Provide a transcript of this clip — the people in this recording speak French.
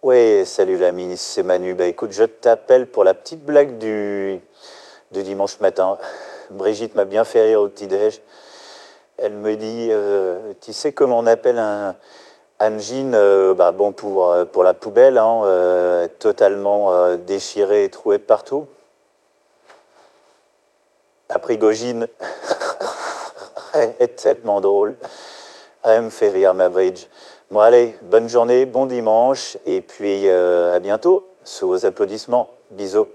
Oui, salut l'ami, c'est Manu. Bah écoute, je t'appelle pour la petite blague du, dimanche matin. Brigitte m'a bien fait rire au petit-déj. Elle me dit, euh, tu sais comment on appelle un, un jean euh, bah, bon, pour, euh, pour la poubelle, hein, totalement déchiré et troué de partout? La prigogine est tellement drôle. Fait rire, ma bridge. Bon, allez, bonne journée, bon dimanche, et puis euh, à bientôt, sous vos applaudissements. Bisous.